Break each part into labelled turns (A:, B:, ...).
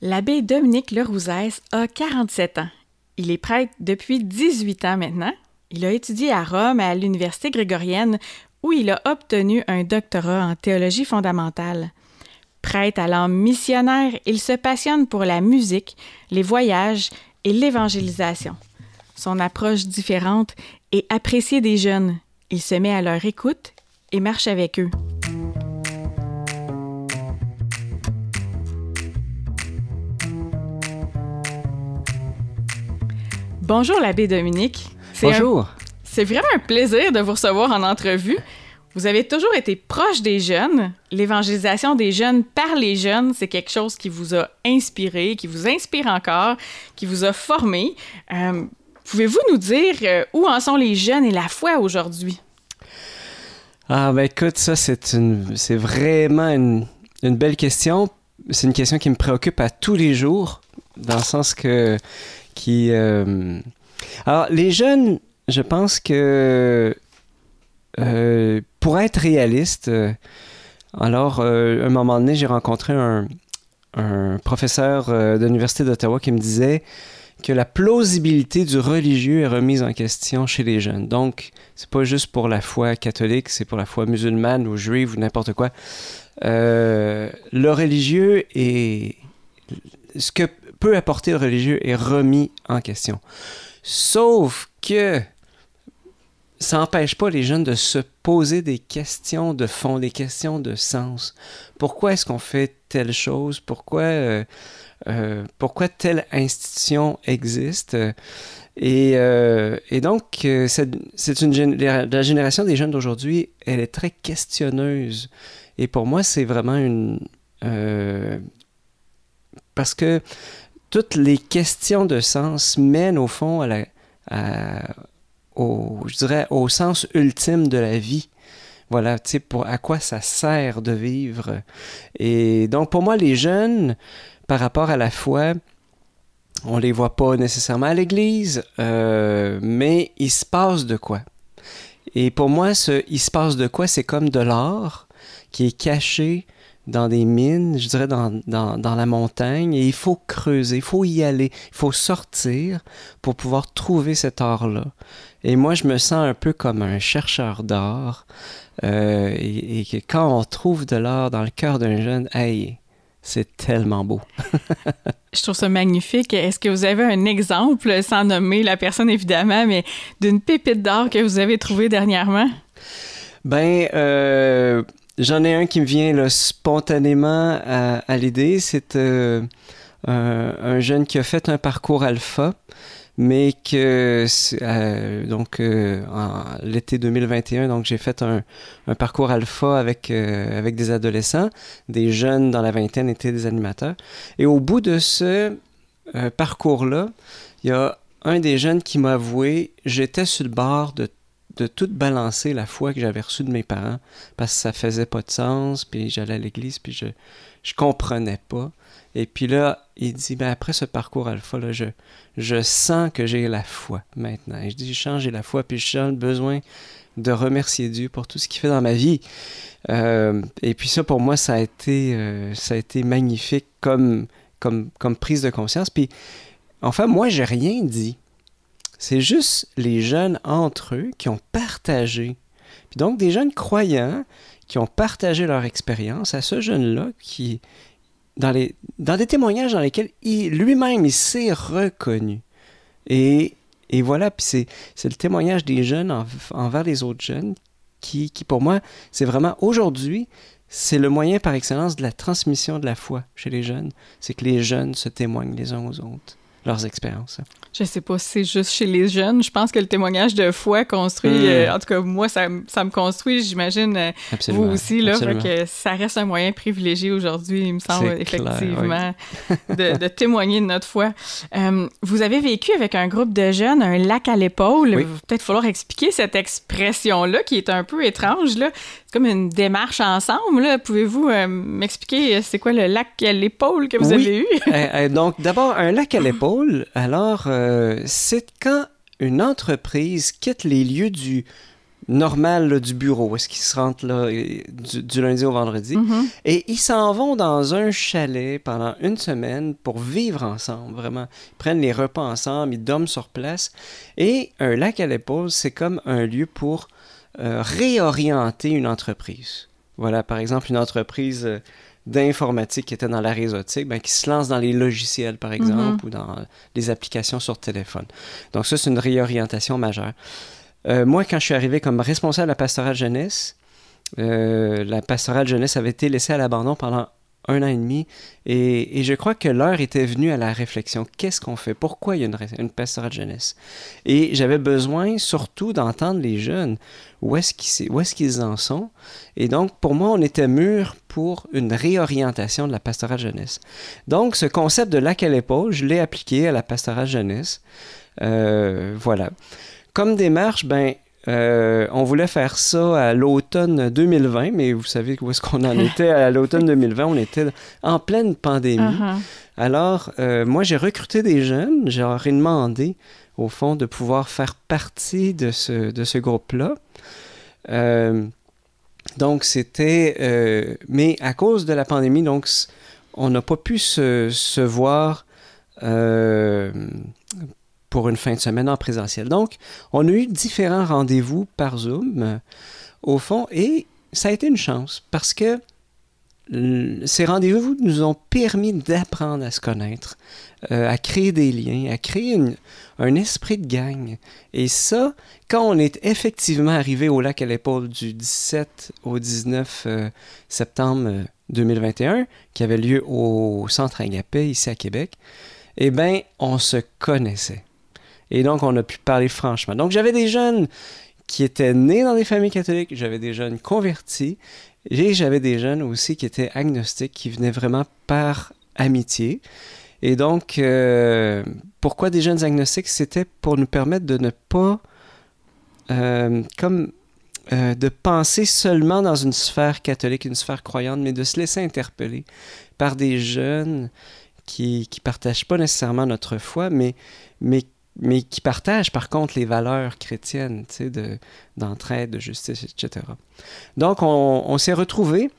A: L'abbé Dominique Lerouzès a 47 ans. Il est prêtre depuis 18 ans maintenant. Il a étudié à Rome à l'Université grégorienne où il a obtenu un doctorat en théologie fondamentale. Prêtre à l'âme missionnaire, il se passionne pour la musique, les voyages et l'évangélisation. Son approche différente est appréciée des jeunes. Il se met à leur écoute et marche avec eux. Bonjour l'abbé Dominique.
B: Bonjour.
A: C'est vraiment un plaisir de vous recevoir en entrevue. Vous avez toujours été proche des jeunes. L'évangélisation des jeunes par les jeunes, c'est quelque chose qui vous a inspiré, qui vous inspire encore, qui vous a formé. Euh, pouvez-vous nous dire euh, où en sont les jeunes et la foi aujourd'hui?
B: Ah ben écoute, ça c'est une, c'est vraiment une, une belle question. C'est une question qui me préoccupe à tous les jours, dans le sens que Euh, alors, les jeunes, je pense que euh, pour être réaliste, euh, alors, à un moment donné, j'ai rencontré un, un professeur de l'Université d'Ottawa qui me disait que la plausibilité du religieux est remise en question chez les jeunes. Donc, c'est pas juste pour la foi catholique, c'est pour la foi musulmane ou juive ou n'importe quoi. le religieux est ce que peut apporter le religieux est remis en question. Sauf que ça n'empêche pas les jeunes de se poser des questions de fond, des questions de sens. Pourquoi est-ce qu'on fait telle chose? Pourquoi, euh, euh, pourquoi telle institution existe? Et, euh, et donc, c'est une la génération des jeunes d'aujourd'hui, elle est très questionneuse. Et pour moi, c'est vraiment une... parce que toutes les questions de sens mènent au fond au, sens ultime de la vie. Voilà, tu sais, pour à quoi ça sert de vivre. Et donc, pour moi, les jeunes, par rapport à la foi, on les voit pas nécessairement à l'église, euh, mais il se passe de quoi. Et pour moi, ce il se passe de quoi, c'est comme de l'or qui est caché dans des mines, je dirais dans, dans, dans, la montagne, et il faut creuser, il faut y aller, il faut sortir pour pouvoir trouver cet or-là. Et moi, je me sens un peu comme un chercheur d'or, euh, et, et, que quand on trouve de l'or dans le cœur d'un jeune, hey, c'est tellement beau.
A: je trouve ça magnifique. Est-ce que vous avez un exemple, sans nommer la personne évidemment, mais d'une pépite d'or que vous avez trouvée dernièrement?
B: Ben, euh, J'en ai un qui me vient là, spontanément à, l'idée. C'est euh, un, jeune qui a fait un parcours alpha, mais que euh, donc euh, en l'été 2021, donc j'ai fait un, parcours alpha avec avec des adolescents, des jeunes dans la vingtaine étaient des animateurs. Et au bout de ce parcours-là, il y a un des jeunes qui m'a avoué, j'étais sur le bord de de tout balancer la foi que j'avais reçue de mes parents parce que ça faisait pas de sens, puis j'allais à l'église, puis je, je comprenais pas. Et puis là, il dit, ben après ce parcours alpha, là, je, je sens que j'ai la foi maintenant. Et je dis, j'ai la foi, puis je le besoin de remercier Dieu pour tout ce qu'il fait dans ma vie. Euh, et puis ça, pour moi, ça a été, euh, ça a été magnifique comme, comme, comme prise de conscience. Puis, enfin, moi, j'ai rien dit. C'est juste les jeunes entre eux qui ont partagé. Puis donc des jeunes croyants qui ont partagé leur expérience à ce jeune-là qui, dans, les, dans des témoignages dans lesquels lui-même, il s'est reconnu. Et, et voilà, puis c'est, le témoignage des jeunes envers les autres jeunes qui, qui pour moi, c'est vraiment aujourd'hui, c'est le moyen par excellence de la transmission de la foi chez les jeunes. C'est que les jeunes se témoignent les uns aux autres leurs expériences.
A: Je sais pas si c'est juste chez les jeunes. Je pense que le témoignage de foi construit, hmm. euh, en tout cas, moi, ça, ça me construit, j'imagine, euh, vous aussi, là. que ça reste un moyen privilégié aujourd'hui, il me semble, effectivement, de, de, témoigner de notre foi. Euh, vous avez vécu avec un groupe de jeunes un lac à l'épaule. Va peut-être falloir expliquer cette expression-là qui est un peu étrange, là. Comme une démarche ensemble, là. Pouvez-vous m'expliquer c'est quoi le lac à l'épaule que vous avez
B: eu? donc, d'abord, un lac à l'épaule, alors euh, c'est quand une entreprise quitte les lieux du, normal du bureau, est-ce qu'ils se rentrent là du, lundi au vendredi? Mm-hmm. Et ils s'en vont dans un chalet pendant une semaine pour vivre ensemble, vraiment. Ils prennent les repas ensemble, ils dorment sur place. Et un lac à l'épaule, c'est comme un lieu pour euh, réorienter une entreprise. Voilà, par exemple, une entreprise euh, d'informatique qui était dans la réseautique, ben, qui se lance dans les logiciels, par exemple, mm-hmm. ou dans les applications sur téléphone. Donc ça, c'est une réorientation majeure. Euh, moi, quand je suis arrivé comme responsable de la pastorale jeunesse, euh, la pastorale jeunesse avait été laissée à l'abandon pendant un an et demi. Et, je crois que l'heure était venue à la réflexion. Qu'est-ce qu'on fait? Pourquoi il y a une, une pastorale jeunesse? Et j'avais besoin surtout d'entendre les jeunes. Où est-ce qu'ils est en sont? Et donc, pour moi, on était mûr pour une réorientation de la pastorale jeunesse. Donc, ce concept de lac à l'épaule, je l'ai appliqué à la pastorale jeunesse. Euh, voilà. Comme démarche, ben, euh, on voulait faire ça à l'automne 2020, mais vous savez où est-ce qu'on en était à l'automne 2020? On était en pleine pandémie. Uh-huh. Alors, euh, moi, j'ai recruté des jeunes, j'ai demandé, au fond, de pouvoir faire partie de ce, de ce groupe-là. Euh, donc, c'était... mais à cause de la pandémie, donc, on n'a pas pu se, se voir pour une fin de semaine en présentiel. Donc, on a eu différents rendez-vous par Zoom, euh, au fond, et ça a été une chance parce que ces rendez-vous nous ont permis d'apprendre à se connaître, euh, à créer des liens, à créer un esprit de gang. Et ça, quand on est effectivement arrivé au lac à l'épaule du 17 au 19 euh, septembre 2021, qui avait lieu au Centre Agapé, ici à Québec, eh bien, on se connaissait. Et donc, on a pu parler franchement. Donc, j'avais des jeunes qui étaient nés dans des familles catholiques, j'avais des jeunes convertis, et j'avais des jeunes aussi qui étaient agnostiques, qui venaient vraiment par amitié. Et donc, euh, pourquoi des jeunes agnostiques? C'était pour nous permettre de ne pas, euh, comme, euh, de penser seulement dans une sphère catholique, une sphère croyante, mais de se laisser interpeller par des jeunes qui ne partagent pas nécessairement notre foi, mais, mais mais qui partagent par contre les valeurs chrétiennes, d'entraide, de justice, etc. Donc, on, s'est retrouvés,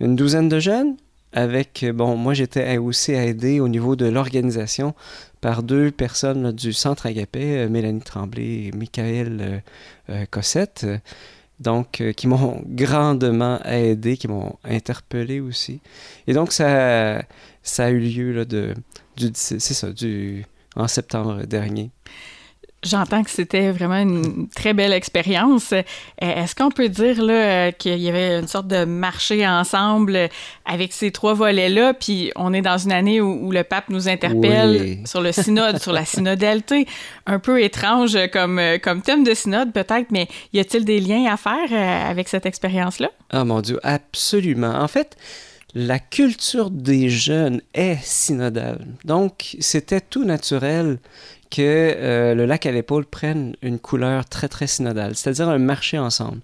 B: une douzaine de jeunes, avec, bon, moi j'étais aussi aidé au niveau de l'organisation par deux personnes du Centre Agapé, euh, Mélanie Tremblay et Michael euh, euh, Cossette, donc, qui m'ont grandement aidé, qui m'ont interpellé aussi. Et donc, ça, ça a eu lieu là, de, du, c'est ça, du, en septembre dernier.
A: J'entends que c'était vraiment une très belle expérience. Est-ce qu'on peut dire là qu'il y avait une sorte de marché ensemble avec ces trois volets-là, puis on est dans une année où, le pape nous interpelle sur le synode, sur la synodalité, un peu étrange comme, comme thème de synode peut-être, mais y a-t-il des liens à faire euh, avec cette expérience-là?
B: Ah mon Dieu, absolument. En fait, la culture des jeunes est synodale. Donc, c'était tout naturel que euh, le lac à l'épaule prenne une couleur très, très synodale, c'est-à-dire un marché ensemble.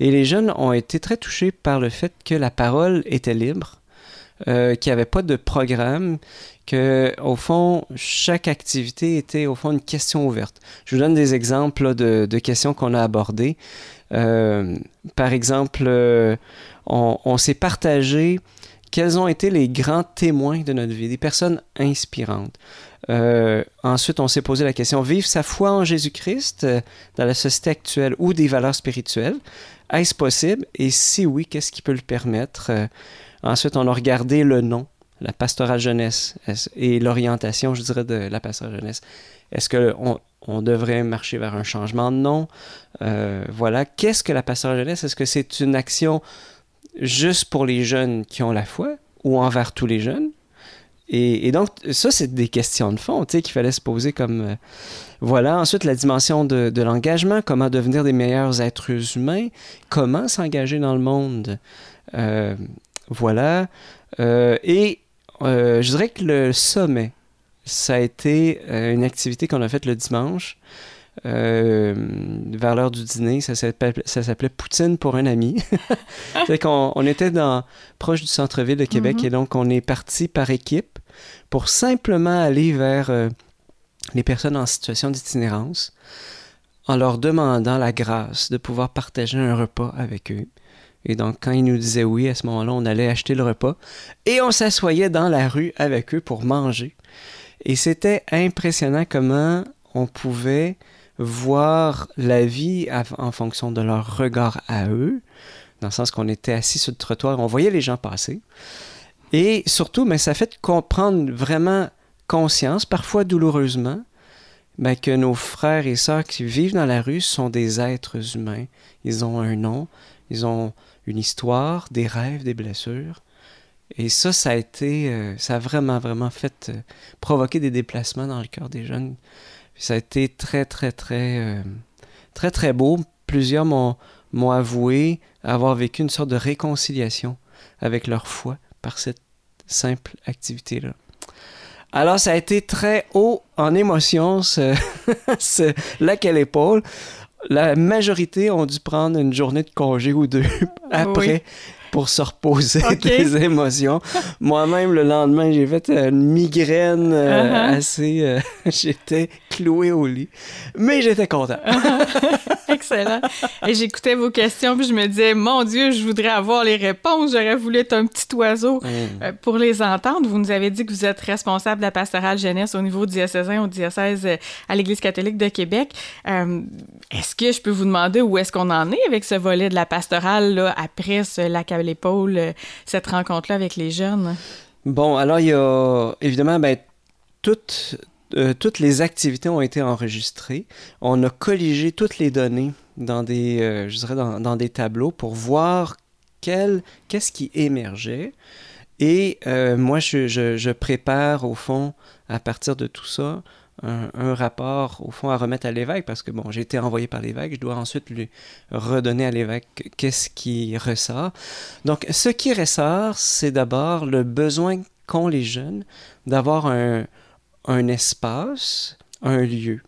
B: Et les jeunes ont été très touchés par le fait que la parole était libre, euh, qu'il n'y avait pas de programme, que au fond, chaque activité était au fond une question ouverte. Je vous donne des exemples de, questions qu'on a abordées. Euh, par exemple, on, on s'est partagé quels ont été les grands témoins de notre vie, des personnes inspirantes. Euh, ensuite, on s'est posé la question, vivre sa foi en Jésus-Christ euh, dans la société actuelle ou des valeurs spirituelles, est-ce possible? Et si oui, qu'est-ce qui peut le permettre? Euh, ensuite, on a regardé le nom, la pastorale jeunesse et l'orientation, je dirais, de la pastorale jeunesse. Est-ce qu'on on devrait marcher vers un changement de nom? voilà. Qu'est-ce que la pastorale jeunesse? Est-ce que c'est une action juste pour les jeunes qui ont la foi ou envers tous les jeunes? Et, donc, ça, c'est des questions de fond, qu'il fallait se poser comme... Euh, voilà. Ensuite, la dimension de, l'engagement, comment devenir des meilleurs êtres humains, comment s'engager dans le monde. Euh, voilà. Euh, et je dirais que le sommet, ça a été une activité qu'on a faite le dimanche. Euh, vers l'heure du dîner. Ça s'appelait Poutine pour un ami. c'est qu'on on était dans, proche du centre-ville de Québec mm-hmm. et donc on est parti par équipe pour simplement aller vers euh, les personnes en situation d'itinérance en leur demandant la grâce de pouvoir partager un repas avec eux. Et donc, quand ils nous disaient oui, à ce moment-là, on allait acheter le repas et on s'assoyait dans la rue avec eux pour manger. Et c'était impressionnant comment on pouvait voir la vie en fonction de leur regard à eux, dans le sens qu'on était assis sur le trottoir, on voyait les gens passer. Et surtout, mais ça fait comprendre vraiment conscience, parfois douloureusement, ben, que nos frères et sœurs qui vivent dans la rue sont des êtres humains. Ils ont un nom, ils ont une histoire, des rêves, des blessures. Et ça, ça a été, euh, ça a vraiment, vraiment fait euh, provoquer des déplacements dans le cœur des jeunes. Ça a été très, très, très, euh, très, très beau. Plusieurs m'ont, avoué avoir vécu une sorte de réconciliation avec leur foi par cette simple activité-là. Alors, ça a été très haut en émotion, ce, ce lac. La majorité ont dû prendre une journée de congé ou deux après pour se reposer des émotions. Moi-même, le lendemain, j'ai fait une migraine euh, uh-huh. assez... Euh, j'étais cloué au lit. Mais j'étais content.
A: Excellent. Et j'écoutais vos questions, puis je me disais, mon Dieu, je voudrais avoir les réponses. J'aurais voulu être un petit oiseau mm. euh, pour les entendre. Vous nous avez dit que vous êtes responsable de la pastorale jeunesse au niveau diocésain, au diocèse à l'Église catholique de Québec. est-ce que je peux vous demander où est-ce qu'on en est avec ce volet de la pastorale là, après ce lac l'épaule, euh, cette rencontre-là avec les jeunes?
B: Bon, alors il y a évidemment, ben, toutes, euh, toutes les activités ont été enregistrées. On a colligé toutes les données dans des, euh, je dirais dans, des tableaux pour voir qu'est-ce qui émergeait. Et moi, je, je, prépare au fond, à partir de tout ça, un, rapport, au fond, à remettre à l'évêque, parce que, bon, j'ai été envoyé par l'évêque, je dois ensuite lui redonner à l'évêque qu'est-ce qui ressort. Donc, ce qui ressort, c'est d'abord le besoin qu'ont les jeunes d'avoir un, un espace, un lieu.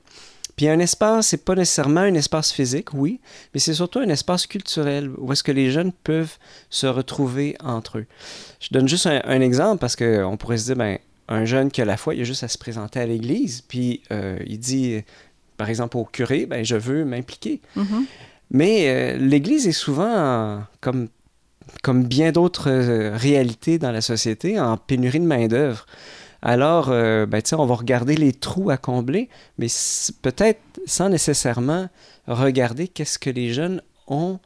B: Puis un espace, c'est pas nécessairement un espace physique, oui, mais c'est surtout un espace culturel où est-ce que les jeunes peuvent se retrouver entre eux. Je donne juste un, un exemple parce qu'on pourrait se dire, ben, un jeune qui a la foi, il a juste à se présenter à l'église, puis euh, il dit, par exemple, au curé, ben, je veux m'impliquer. Mm-hmm. Mais euh, l'église est souvent, comme, comme bien d'autres euh, réalités dans la société, en pénurie de main-d'œuvre. Alors, ben, on va regarder les trous à combler, mais peut-être sans nécessairement regarder qu'est-ce que les jeunes ont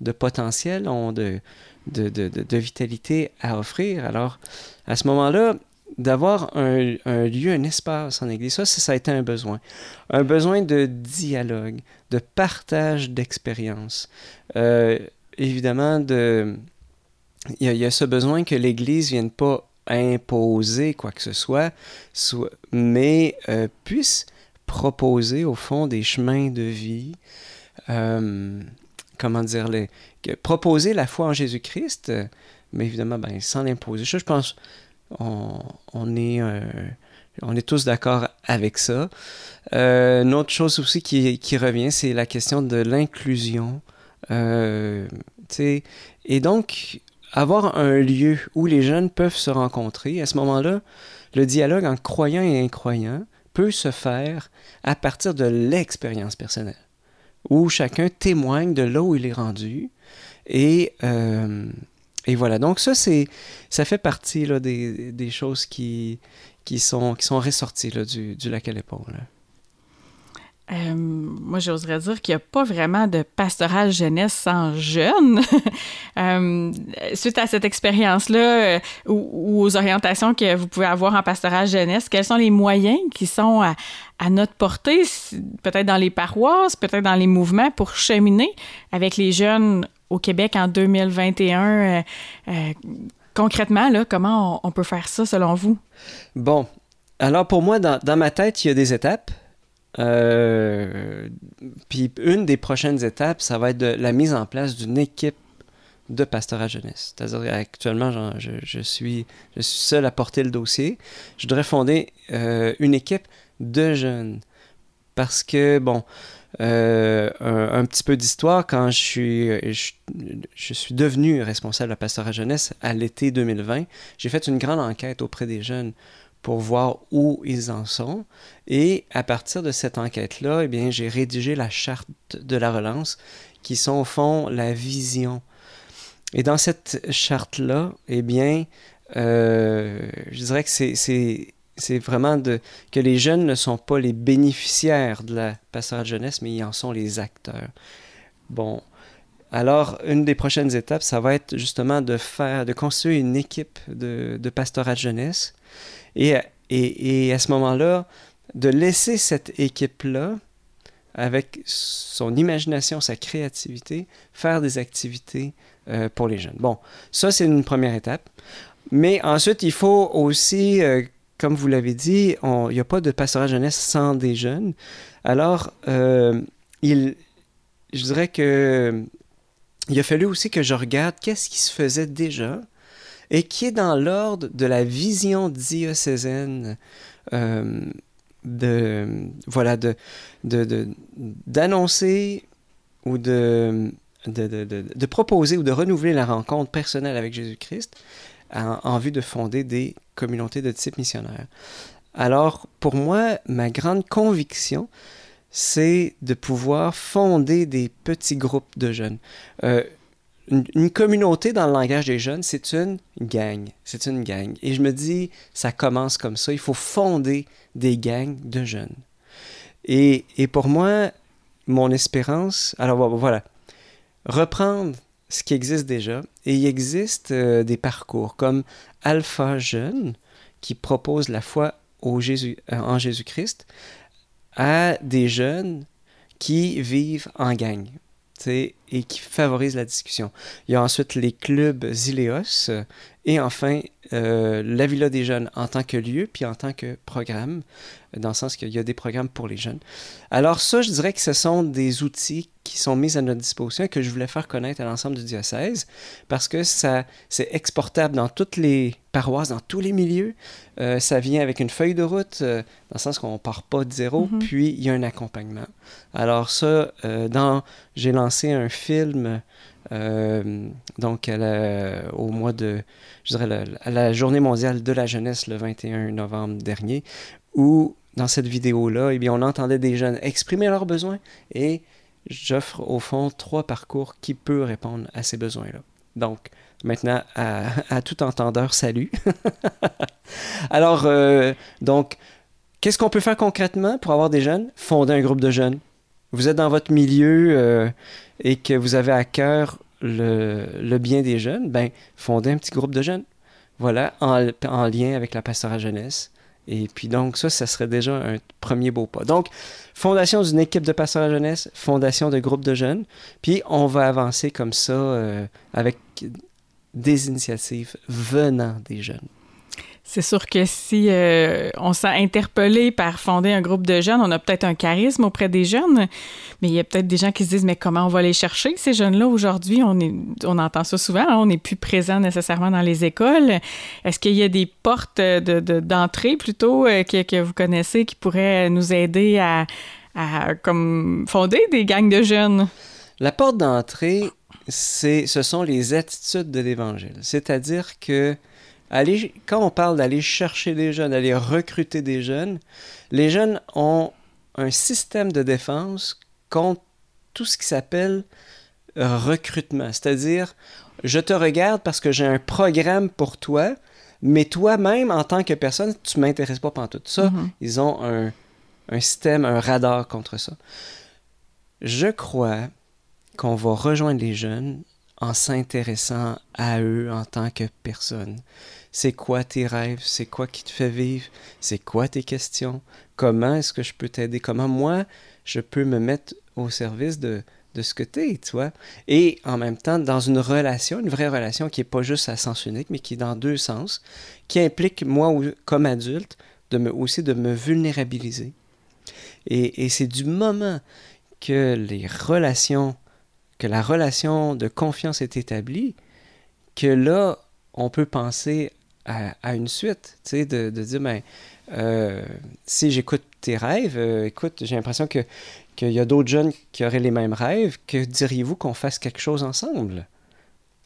B: de potentiel, ont de, vitalité à offrir. Alors, à ce moment-là, d'avoir un, lieu, un espace en Église. Ça, ça a été un besoin. Un besoin de dialogue, de partage d'expériences. Euh, évidemment, de... Il, y a, ce besoin que l'Église ne vienne pas imposer quoi que ce soit, mais euh, puisse proposer au fond des chemins de vie. Euh, comment dire, les, proposer la foi en Jésus-Christ, mais évidemment, ben, sans l'imposer. Je pense, on, est, euh, tous d'accord avec ça. Euh, une autre chose aussi qui, revient, c'est la question de l'inclusion. Euh, et donc, avoir un lieu où les jeunes peuvent se rencontrer, à ce moment-là, le dialogue en croyant et incroyant peut se faire à partir de l'expérience personnelle, où chacun témoigne de là où il est rendu et et voilà, donc ça, c'est, ça fait partie là, des, des choses qui, qui, sont, qui sont ressorties là, du, du lac à l'épaule.
A: Euh, moi, j'oserais dire qu'il n'y a pas vraiment de pastoral jeunesse sans jeunes. euh, suite à cette expérience-là euh, ou, aux orientations que vous pouvez avoir en pastoral jeunesse, quels sont les moyens qui sont à, notre portée, peut-être dans les paroisses, peut-être dans les mouvements, pour cheminer avec les jeunes au Québec en 2021. Euh, euh, concrètement, comment on, peut faire ça selon vous?
B: Bon, alors pour moi, dans ma tête, il y a des étapes. Euh, puis une des prochaines étapes, ça va être la mise en place d'une équipe de pastorat jeunesse. C'est-à-dire actuellement, je, suis, seul à porter le dossier. Je voudrais fonder une équipe de jeunes. Parce que, bon, euh, un, petit peu d'histoire, quand je suis, je, suis devenu responsable de la pastorat jeunesse à l'été 2020, j'ai fait une grande enquête auprès des jeunes pour voir où ils en sont. Et à partir de cette enquête-là, eh bien, j'ai rédigé la charte de la relance, qui sont au fond la vision. Et dans cette charte-là, eh bien, euh, je dirais que c'est vraiment de, que les jeunes ne sont pas les bénéficiaires de la pastorale jeunesse, mais ils en sont les acteurs. Bon, alors, une des prochaines étapes, ça va être justement de faire, de construire une équipe de, de pastorat jeunesse. Et, à ce moment-là, de laisser cette équipe-là, avec son imagination, sa créativité, faire des activités euh, pour les jeunes. Bon, ça, c'est une première étape. Mais ensuite, il faut aussi, euh, comme vous l'avez dit, il n'y a pas de pastorat jeunesse sans des jeunes. Alors, euh, il, je dirais que il a fallu aussi que je regarde qu'est-ce qui se faisait déjà et qui est dans l'ordre de la vision diocésaine euh, de voilà d'annoncer ou de de, proposer ou de renouveler la rencontre personnelle avec Jésus-Christ en, en, vue de fonder des communautés de type missionnaire. Alors, pour moi, ma grande conviction, c'est de pouvoir fonder des petits groupes de jeunes. Euh, une, communauté dans le langage des jeunes, c'est une gang. C'est une gang. Et je me dis, ça commence comme ça. Il faut fonder des gangs de jeunes. Et, et pour moi, mon espérance, alors voilà, reprendre ce qui existe déjà. Et il existe euh, des parcours comme Alpha Jeune, qui propose la foi au Jésus, euh, en Jésus-Christ à des jeunes qui vivent en gang et qui favorisent la discussion. Il y a ensuite les clubs Zileos et enfin euh, la Villa des jeunes en tant que lieu puis en tant que programme, dans le sens qu'il y a des programmes pour les jeunes. Alors ça, je dirais que ce sont des outils qui sont mis à notre disposition et que je voulais faire connaître à l'ensemble du diocèse parce que ça c'est exportable dans toutes les paroisses, dans tous les milieux. Euh, ça vient avec une feuille de route, euh, dans le sens qu'on part pas de zéro, mm-hmm. puis il y a un accompagnement. Alors ça, euh, dans j'ai lancé un film donc au mois de, je dirais, à la journée mondiale de la jeunesse le 21 novembre dernier, où dans cette vidéo-là, eh bien, on entendait des jeunes exprimer leurs besoins et j'offre au fond trois parcours qui peuvent répondre à ces besoins-là. Donc, maintenant, à, tout entendeur, salut. Alors, euh, donc, qu'est-ce qu'on peut faire concrètement pour avoir des jeunes? Fonder un groupe de jeunes. Vous êtes dans votre milieu euh, et que vous avez à cœur le, bien des jeunes, ben, fondez un petit groupe de jeunes. Voilà, en, en lien avec la pastorale jeunesse. Et puis donc, ça, ça serait déjà un premier beau pas. Donc, fondation d'une équipe de pasteurs à jeunesse, fondation de groupes de jeunes, puis on va avancer comme ça euh, avec des initiatives venant des jeunes.
A: C'est sûr que si euh, on s'est interpellé par fonder un groupe de jeunes, on a peut-être un charisme auprès des jeunes, mais il y a peut-être des gens qui se disent mais comment on va les chercher ces jeunes-là? Aujourd'hui On entend ça souvent, hein, on n'est plus présent nécessairement dans les écoles. Est-ce qu'il y a des portes de, d'entrée plutôt euh, que, que, vous connaissez qui pourraient nous aider à, à comme fonder des gangs de jeunes?
B: La porte d'entrée, c'est, ce sont les attitudes de l'Évangile, c'est-à-dire que quand on parle d'aller chercher des jeunes, d'aller recruter des jeunes, les jeunes ont un système de défense contre tout ce qui s'appelle recrutement. C'est-à-dire, je te regarde parce que j'ai un programme pour toi, mais toi-même, en tant que personne, tu ne m'intéresses pas pendant tout ça. Mm-hmm. Ils ont un, un système, un radar contre ça. Je crois qu'on va rejoindre les jeunes en s'intéressant à eux en tant que personne c'est quoi tes rêves, c'est quoi qui te fait vivre, c'est quoi tes questions, comment est-ce que je peux t'aider, comment moi je peux me mettre au service de, de ce que tu es, tu vois? Et en même temps, dans une relation, une vraie relation qui n'est pas juste à sens unique, mais qui est dans deux sens, qui implique moi comme adulte de me, aussi de me vulnérabiliser. Et, et c'est du moment que les relations, que la relation de confiance est établie, que là, on peut penser à, une suite, tu sais, de, de, dire, ben, euh, si j'écoute tes rêves, euh, écoute, j'ai l'impression que qu'il y a d'autres jeunes qui auraient les mêmes rêves, que diriez-vous qu'on fasse quelque chose ensemble?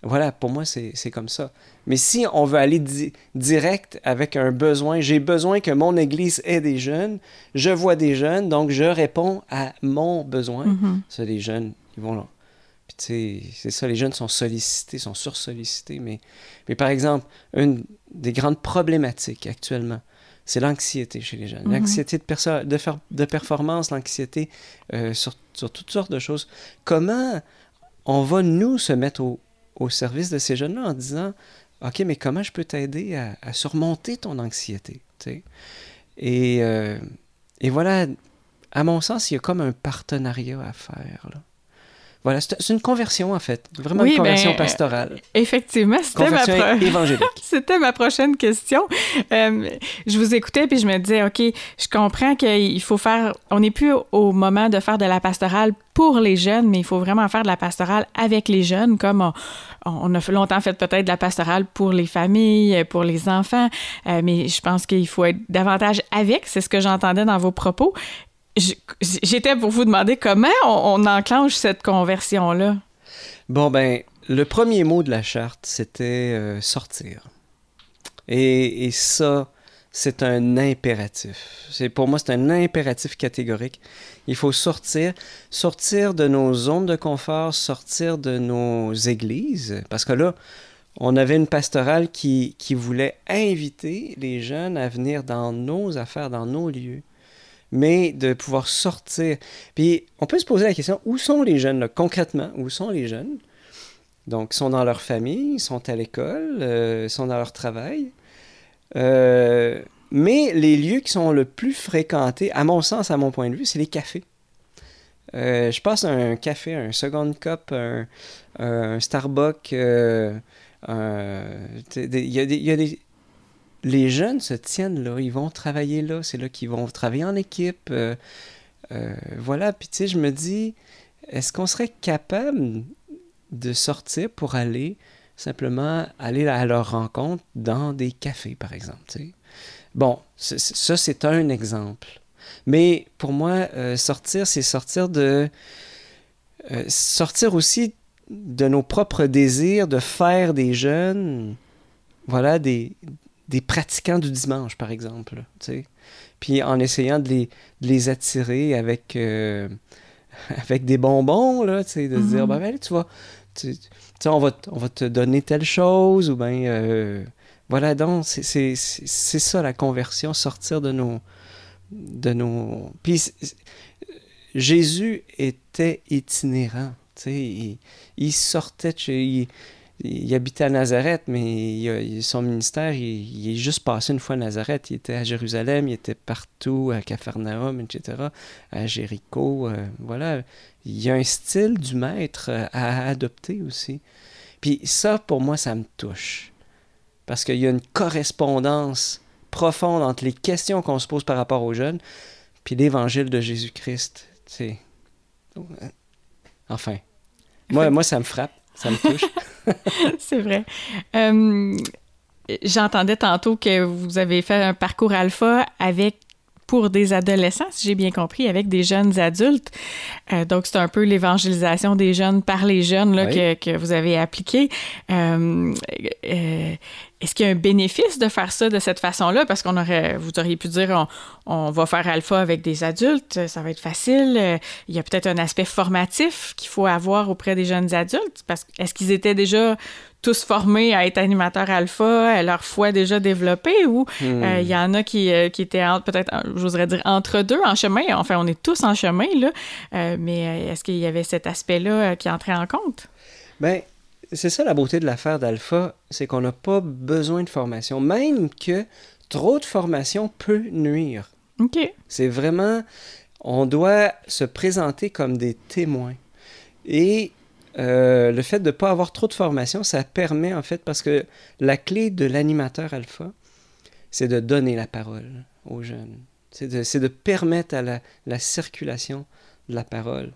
B: Voilà, pour moi, c'est comme ça. Mais si on veut aller direct avec un besoin, j'ai besoin que mon Église ait des jeunes, je vois des jeunes, donc je réponds à mon besoin. Mm-hmm. C'est des jeunes, ils vont c'est ça, les jeunes sont sollicités, sont sursollicités. Mais, mais par exemple, une des grandes problématiques actuellement, c'est l'anxiété chez les jeunes. Mm-hmm. L'anxiété de, de, de, performance, l'anxiété euh, sur, sur toutes sortes de choses. Comment on va, nous, se mettre au, au service de ces jeunes-là en disant OK, mais comment je peux t'aider à, surmonter ton anxiété? Et, euh, et voilà, à mon sens, il y a comme un partenariat à faire. Là. Voilà, c'est une conversion en fait, vraiment une conversion ben, pastorale.
A: Effectivement, c'était ma, c'était ma prochaine question. Euh, je vous écoutais puis je me disais, ok, je comprends qu'il faut faire, on n'est plus au moment de faire de la pastorale pour les jeunes, mais il faut vraiment faire de la pastorale avec les jeunes, comme on, on a longtemps fait peut-être de la pastorale pour les familles, pour les enfants, euh, mais je pense qu'il faut être davantage avec, c'est ce que j'entendais dans vos propos. J'étais pour vous demander comment on, enclenche cette conversion-là.
B: Bon, ben, le premier mot de la charte, c'était euh, sortir. Et, et ça, c'est un impératif. C'est pour moi, c'est un impératif catégorique. Il faut sortir, sortir de nos zones de confort, sortir de nos églises, parce que là, on avait une pastorale qui, qui voulait inviter les jeunes à venir dans nos affaires, dans nos lieux mais de pouvoir sortir. Puis on peut se poser la question, où sont les jeunes, là, concrètement, où sont les jeunes? Donc, ils sont dans leur famille, ils sont à l'école, euh, ils sont dans leur travail. Euh, mais les lieux qui sont le plus fréquentés, à mon sens, à mon point de vue, c'est les cafés. Euh, je passe un café, un second cup, un, un Starbucks. il y, a des, les jeunes se tiennent là, ils vont travailler là, c'est là qu'ils vont travailler en équipe. Euh, euh, voilà, puis tu sais, je me dis, est-ce qu'on serait capable de sortir pour aller simplement aller à leur rencontre dans des cafés, par exemple. Bon, ça, c'est un exemple. Mais pour moi, euh, sortir, c'est sortir de... sortir aussi de nos propres désirs de faire des jeunes, voilà, des, des pratiquants du dimanche, par exemple. Puis en essayant de les, les attirer avec, euh, avec des bonbons, là, de se dire, ben, ben tu vois, tu, on, va, on va te donner telle chose, ou bien, euh, voilà, donc, c'est ça la conversion, sortir de nos... De nos... Puis Jésus était itinérant, tu sais, il, il, sortait de chez il habitait à Nazareth, mais son ministère, il, est juste passé une fois à Nazareth. Il était à Jérusalem, il était partout, à Capharnaüm, etc., à Jéricho. Euh, voilà. Il y a un style du maître euh, à adopter aussi. Puis ça, pour moi, ça me touche. Parce qu'il y a une correspondance profonde entre les questions qu'on se pose par rapport aux jeunes, puis l'évangile de Jésus-Christ. Enfin, moi, moi, ça me frappe, ça me touche.
A: c'est vrai. Euh, j'entendais tantôt que vous avez fait un parcours alpha avec pour des adolescents, si j'ai bien compris, avec des jeunes adultes. Euh, donc, c'est un peu l'évangélisation des jeunes par les jeunes là, que, que, vous avez appliqué. Euh, est-ce qu'il y a un bénéfice de faire ça de cette façon-là? Parce qu'on aurait, vous auriez pu dire, on, on, va faire alpha avec des adultes, ça va être facile. Il y a peut-être un aspect formatif qu'il faut avoir auprès des jeunes adultes. Parce est-ce qu'ils étaient déjà tous formés à être animateurs alpha, leur foi déjà développée, ou hmm. euh, il y en a qui, euh, qui étaient peut-être, j'oserais dire, entre deux en chemin. Enfin, on est tous en chemin, là. Euh, mais est-ce qu'il y avait cet aspect-là qui entrait en compte?
B: Bien, c'est ça la beauté de l'affaire d'alpha, c'est qu'on n'a pas besoin de formation. Même que trop de formation peut nuire.
A: OK.
B: C'est vraiment, on doit se présenter comme des témoins. Et euh, le fait de ne pas avoir trop de formation, ça permet en fait, parce que la clé de l'animateur alpha, c'est de donner la parole aux jeunes. C'est de, de, permettre à la, la, circulation de la parole.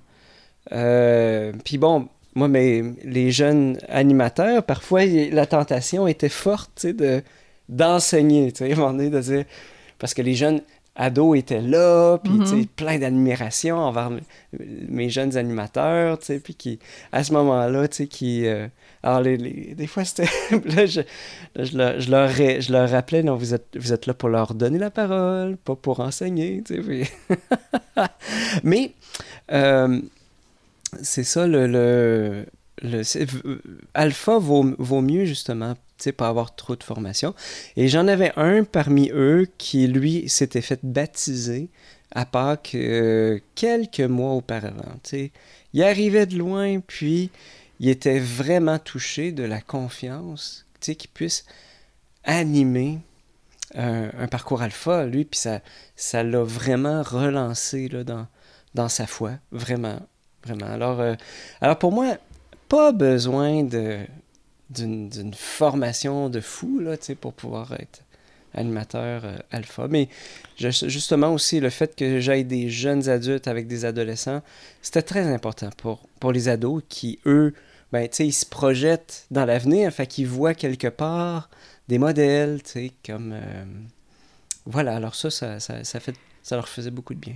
B: Euh, puis bon, moi, mais les jeunes animateurs, parfois, la tentation était forte de, d'enseigner, tu sais, de dire, parce que les jeunes ado était là, puis mm-hmm. plein d'admiration envers mes jeunes animateurs, puis qui, à ce moment-là, qui... Euh, alors, les, des fois, c'était... là, je, je, leur, je, leur, rappelais, non, vous êtes, vous êtes là pour leur donner la parole, pas pour enseigner, tu sais. Mais, euh, c'est ça, le... le, le alpha vaut, vaut mieux, justement, pas avoir trop de formation. Et j'en avais un parmi eux qui, lui, s'était fait baptiser à Pâques euh, quelques mois auparavant. sais. Il arrivait de loin, puis il était vraiment touché de la confiance qu'il puisse animer un, parcours alpha, lui, puis ça, ça l'a vraiment relancé là, dans, dans sa foi, vraiment, euh, alors pour moi, pas besoin d'une formation de fou là, pour pouvoir être animateur euh, alpha. Mais justement aussi, le fait que j'aille des jeunes adultes avec des adolescents, c'était très important pour, les ados qui, eux, ben, ils se projettent dans l'avenir, fait qu'ils voient quelque part des modèles, comme... Euh, voilà, alors ça, fait, ça leur faisait beaucoup de bien.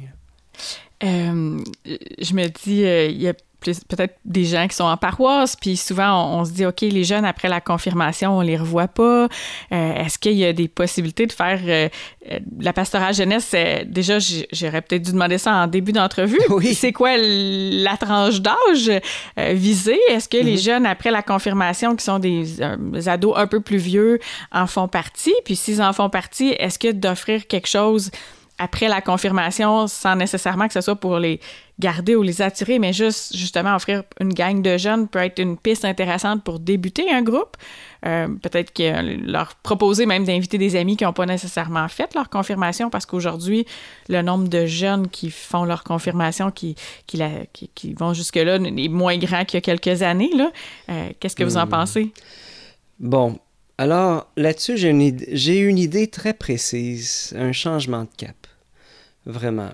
A: Euh, je me dis, il y a peut-être des gens qui sont en paroisse, puis souvent on, se dit, OK, les jeunes, après la confirmation, on les revoit pas. Euh, est-ce qu'il y a des possibilités de faire euh, euh, la pastorale jeunesse? déjà, j'aurais peut-être dû demander ça en début d'entrevue. Oui. C'est quoi la tranche d'âge visée? Est-ce que les mm-hmm. jeunes, après la confirmation, qui sont des, des, ados un peu plus vieux, en font partie? Puis s'ils en font partie, est-ce que d'offrir quelque chose après la confirmation, sans nécessairement que ce soit pour les garder ou les attirer, mais juste justement offrir une gang de jeunes peut être une piste intéressante pour débuter un groupe. Euh, peut-être que leur proposer même d'inviter des amis qui n'ont pas nécessairement fait leur confirmation, parce qu'aujourd'hui, le nombre de jeunes qui font leur confirmation, qui, qui, qui, vont jusque-là, est moins grand qu'il y a quelques années. Euh, Qu'est-ce que vous en hmm. pensez?
B: Bon, alors là-dessus, j'ai une, une idée très précise, un changement de cap. Vraiment.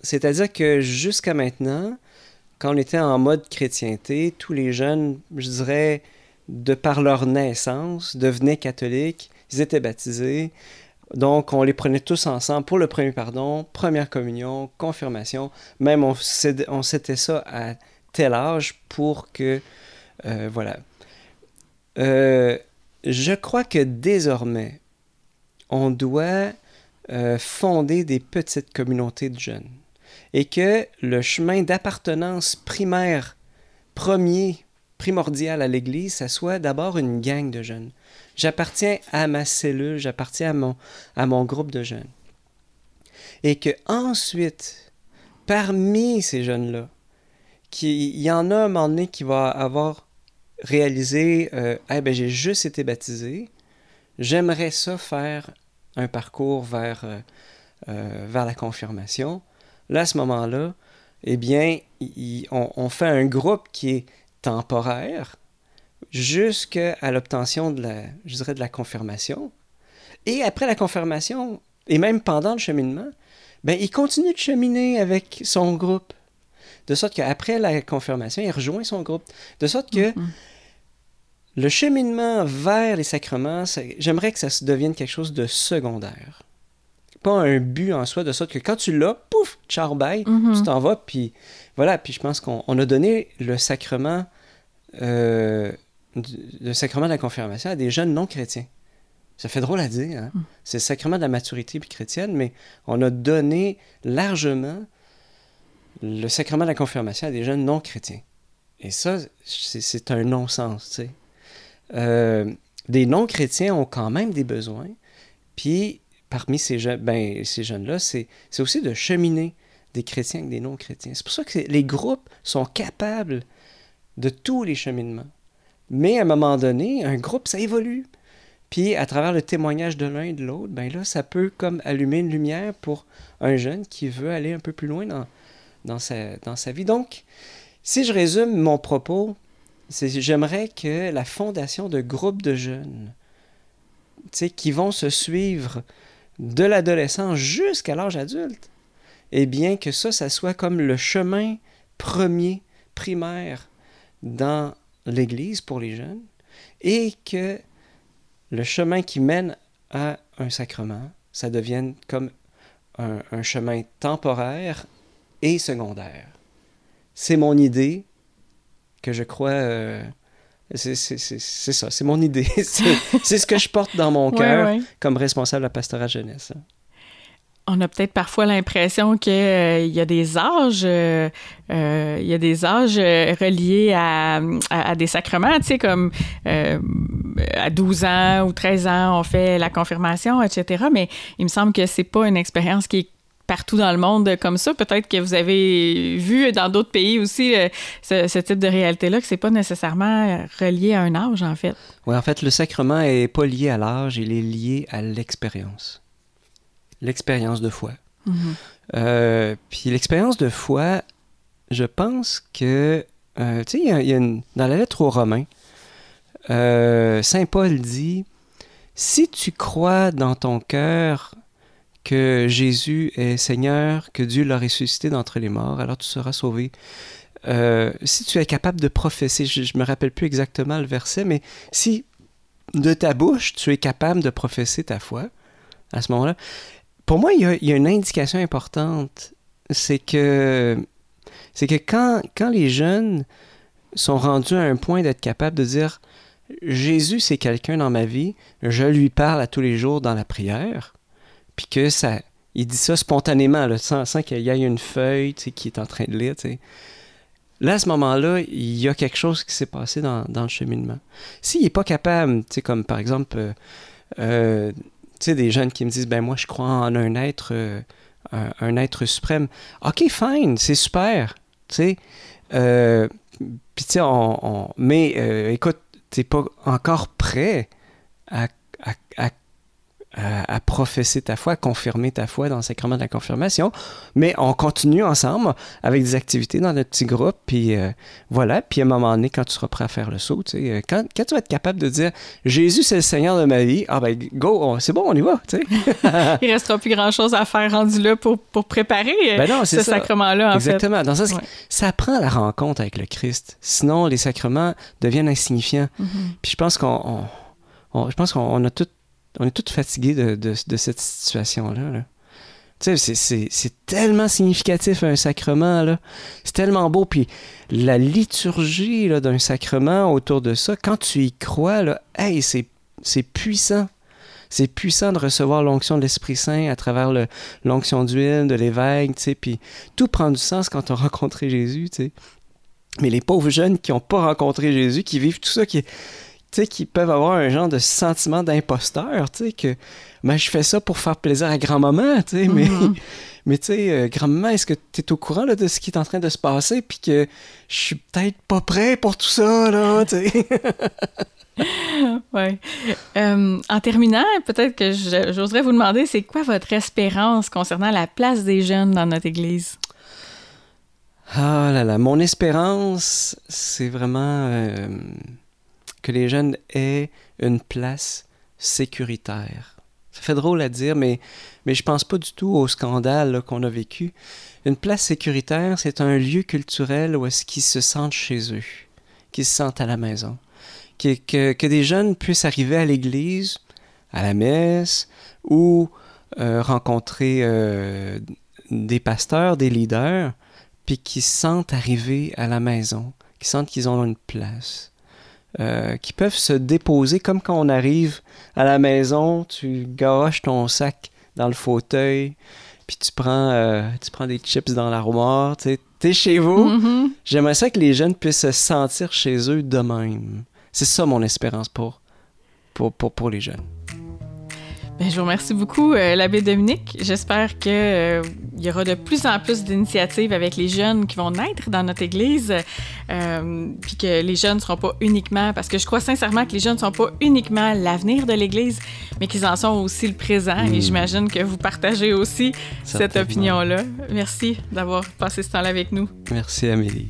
B: C'est-à-dire que jusqu'à maintenant, quand on était en mode chrétienté, tous les jeunes, je dirais, de par leur naissance, devenaient catholiques, ils étaient baptisés. Donc, on les prenait tous ensemble pour le premier pardon, première communion, confirmation. Même on, s'était ça à tel âge pour que... Euh, voilà. Euh, je crois que désormais, on doit euh, fonder des petites communautés de jeunes. Et que le chemin d'appartenance primaire, premier, primordial à l'Église, ça soit d'abord une gang de jeunes. J'appartiens à ma cellule, j'appartiens à mon, à mon groupe de jeunes. Et que ensuite, parmi ces jeunes-là, il y en a un moment donné qui va avoir réalisé euh, ben, j'ai juste été baptisé, j'aimerais ça faire un parcours vers, euh, euh, vers la confirmation, là, à ce moment-là, eh bien, on, fait un groupe qui est temporaire jusqu'à l'obtention de la, je dirais, de la confirmation. Et après la confirmation, et même pendant le cheminement, ben, il continue de cheminer avec son groupe. De sorte qu'après la confirmation, il rejoint son groupe. De sorte que mm-hmm le cheminement vers les sacrements, j'aimerais que ça se devienne quelque chose de secondaire. Pas un but en soi, de sorte que quand tu l'as, pouf, ciao, bye, mm-hmm. tu t'en vas, puis voilà. Puis je pense qu'on a donné le sacrement, euh, le sacrement de la confirmation à des jeunes non chrétiens. Ça fait drôle à dire, hein? Mm. C'est le sacrement de la maturité puis chrétienne, mais on a donné largement le sacrement de la confirmation à des jeunes non chrétiens. Et ça, c'est un non-sens, tu sais. Euh, des non-chrétiens ont quand même des besoins. Puis, parmi ces, jeunes, ben, ces jeunes-là, c'est aussi de cheminer des chrétiens avec des non-chrétiens. C'est pour ça que les groupes sont capables de tous les cheminements. Mais à un moment donné, un groupe, ça évolue. Puis, à travers le témoignage de l'un et de l'autre, ben là, ça peut comme allumer une lumière pour un jeune qui veut aller un peu plus loin dans, dans, sa, vie. Donc, si je résume mon propos, j'aimerais que la fondation de groupes de jeunes qui vont se suivre de l'adolescence jusqu'à l'âge adulte, eh bien que ça, ça soit comme le chemin premier, primaire dans l'Église pour les jeunes, et que le chemin qui mène à un sacrement, ça devienne comme un, chemin temporaire et secondaire. C'est mon idée que je crois... Euh, c'est ça, c'est mon idée. c'est ce que je porte dans mon cœur comme responsable de la pastorale jeunesse.
A: On a peut-être parfois l'impression qu'il euh, y a des âges, euh, euh, il y a des âges reliés à, à, des sacrements, tu sais, comme à 12 ans ou 13 ans, on fait la confirmation, etc. Mais il me semble que c'est pas une expérience qui est partout dans le monde comme ça. Peut-être que vous avez vu dans d'autres pays aussi euh, ce, type de réalité-là, que c'est pas nécessairement relié à un âge, en fait.
B: Oui, en fait, le sacrement est pas lié à l'âge, il est lié à l'expérience. L'expérience de foi. Mm-hmm. Euh, puis l'expérience de foi, je pense que, euh, tu sais, il y a, dans la lettre aux Romains, Saint Paul dit, si tu crois dans ton cœur que Jésus est Seigneur, que Dieu l'a ressuscité d'entre les morts, alors tu seras sauvé. Euh, si tu es capable de professer, je ne me rappelle plus exactement le verset, mais si de ta bouche tu es capable de professer ta foi, à ce moment-là, pour moi, il y, a, une indication importante, c'est que, c'est que quand, quand les jeunes sont rendus à un point d'être capables de dire Jésus, c'est quelqu'un dans ma vie, je lui parle à tous les jours dans la prière, puis que ça. Il dit ça spontanément, là, sans, qu'il y ait une feuille qui est en train de lire. Là, à ce moment-là, il y a quelque chose qui s'est passé dans, le cheminement. S'il n'est pas capable, comme par exemple, euh, euh des jeunes qui me disent, ben moi, je crois en un être, euh, un, être suprême. OK, fine, c'est super. Tu euh, puis, tu sais, on, mais écoute, tu n'es pas encore prêt à, professer ta foi, à confirmer ta foi dans le sacrement de la confirmation. Mais on continue ensemble avec des activités dans notre petit groupe, puis euh, voilà. Puis à un moment donné, quand tu seras prêt à faire le saut, tu sais, euh, quand, quand, tu vas être capable de dire Jésus, c'est le Seigneur de ma vie, ah ben go, c'est bon, on y va. Tu sais.
A: Il restera plus grand-chose à faire rendu là pour, pour préparer euh, ben ce sacrement-là. En
B: Exactement. Dans ça, ça prend la rencontre avec le Christ. Sinon, les sacrements deviennent insignifiants. Mm-hmm. Puis je pense qu'on je pense qu'on a tout on est tous fatigués de, cette situation-là. C'est tellement significatif un sacrement, là. C'est tellement beau. Puis la liturgie d'un sacrement autour de ça, quand tu y crois, hey, c'est puissant. C'est puissant de recevoir l'onction de l'Esprit Saint à travers l'onction d'huile, de l'évêque, tu sais. Puis tout prend du sens quand on a rencontré Jésus, tu. Mais les pauvres jeunes qui n'ont pas rencontré Jésus, qui vivent tout ça, qui qui peuvent avoir un genre de sentiment d'imposteur, tu sais, que ben, je fais ça pour faire plaisir à grand-maman, tu sais, mais, mm-hmm. mais tu sais, euh, grand-maman, est-ce que tu es au courant là, de ce qui est en train de se passer, puis que je suis peut-être pas prêt pour tout ça, là, tu sais?
A: oui. Euh, en terminant, peut-être que j'oserais vous demander, c'est quoi votre espérance concernant la place des jeunes dans notre Église?
B: Ah là là, mon espérance, c'est vraiment... Euh, que les jeunes aient une place sécuritaire. Ça fait drôle à dire, mais, mais je pense pas du tout au scandale qu'on a vécu. Une place sécuritaire, c'est un lieu culturel où est-ce qu'ils se sentent chez eux, qu'ils se sentent à la maison. Que, que, des jeunes puissent arriver à l'église, à la messe, ou euh, rencontrer euh, des pasteurs, des leaders, puis qu'ils se sentent arriver à la maison, qu'ils sentent qu'ils ont une place. Euh, qui peuvent se déposer comme quand on arrive à la maison, tu garoches ton sac dans le fauteuil, puis tu prends, euh, tu prends des chips dans l'armoire, tu es chez vous. Mm-hmm. J'aimerais ça que les jeunes puissent se sentir chez eux de même. C'est ça mon espérance pour, pour, pour, pour les jeunes.
A: Ben, je vous remercie beaucoup, euh, l'abbé Dominique. J'espère qu'il euh, y aura de plus en plus d'initiatives avec les jeunes qui vont naître dans notre Église, euh, puis que les jeunes ne seront pas uniquement, parce que je crois sincèrement que les jeunes ne sont pas uniquement l'avenir de l'Église, mais qu'ils en sont aussi le présent. Et hmm. j'imagine que vous partagez aussi cette opinion-là. Merci d'avoir passé ce temps-là avec nous.
B: Merci, Amélie.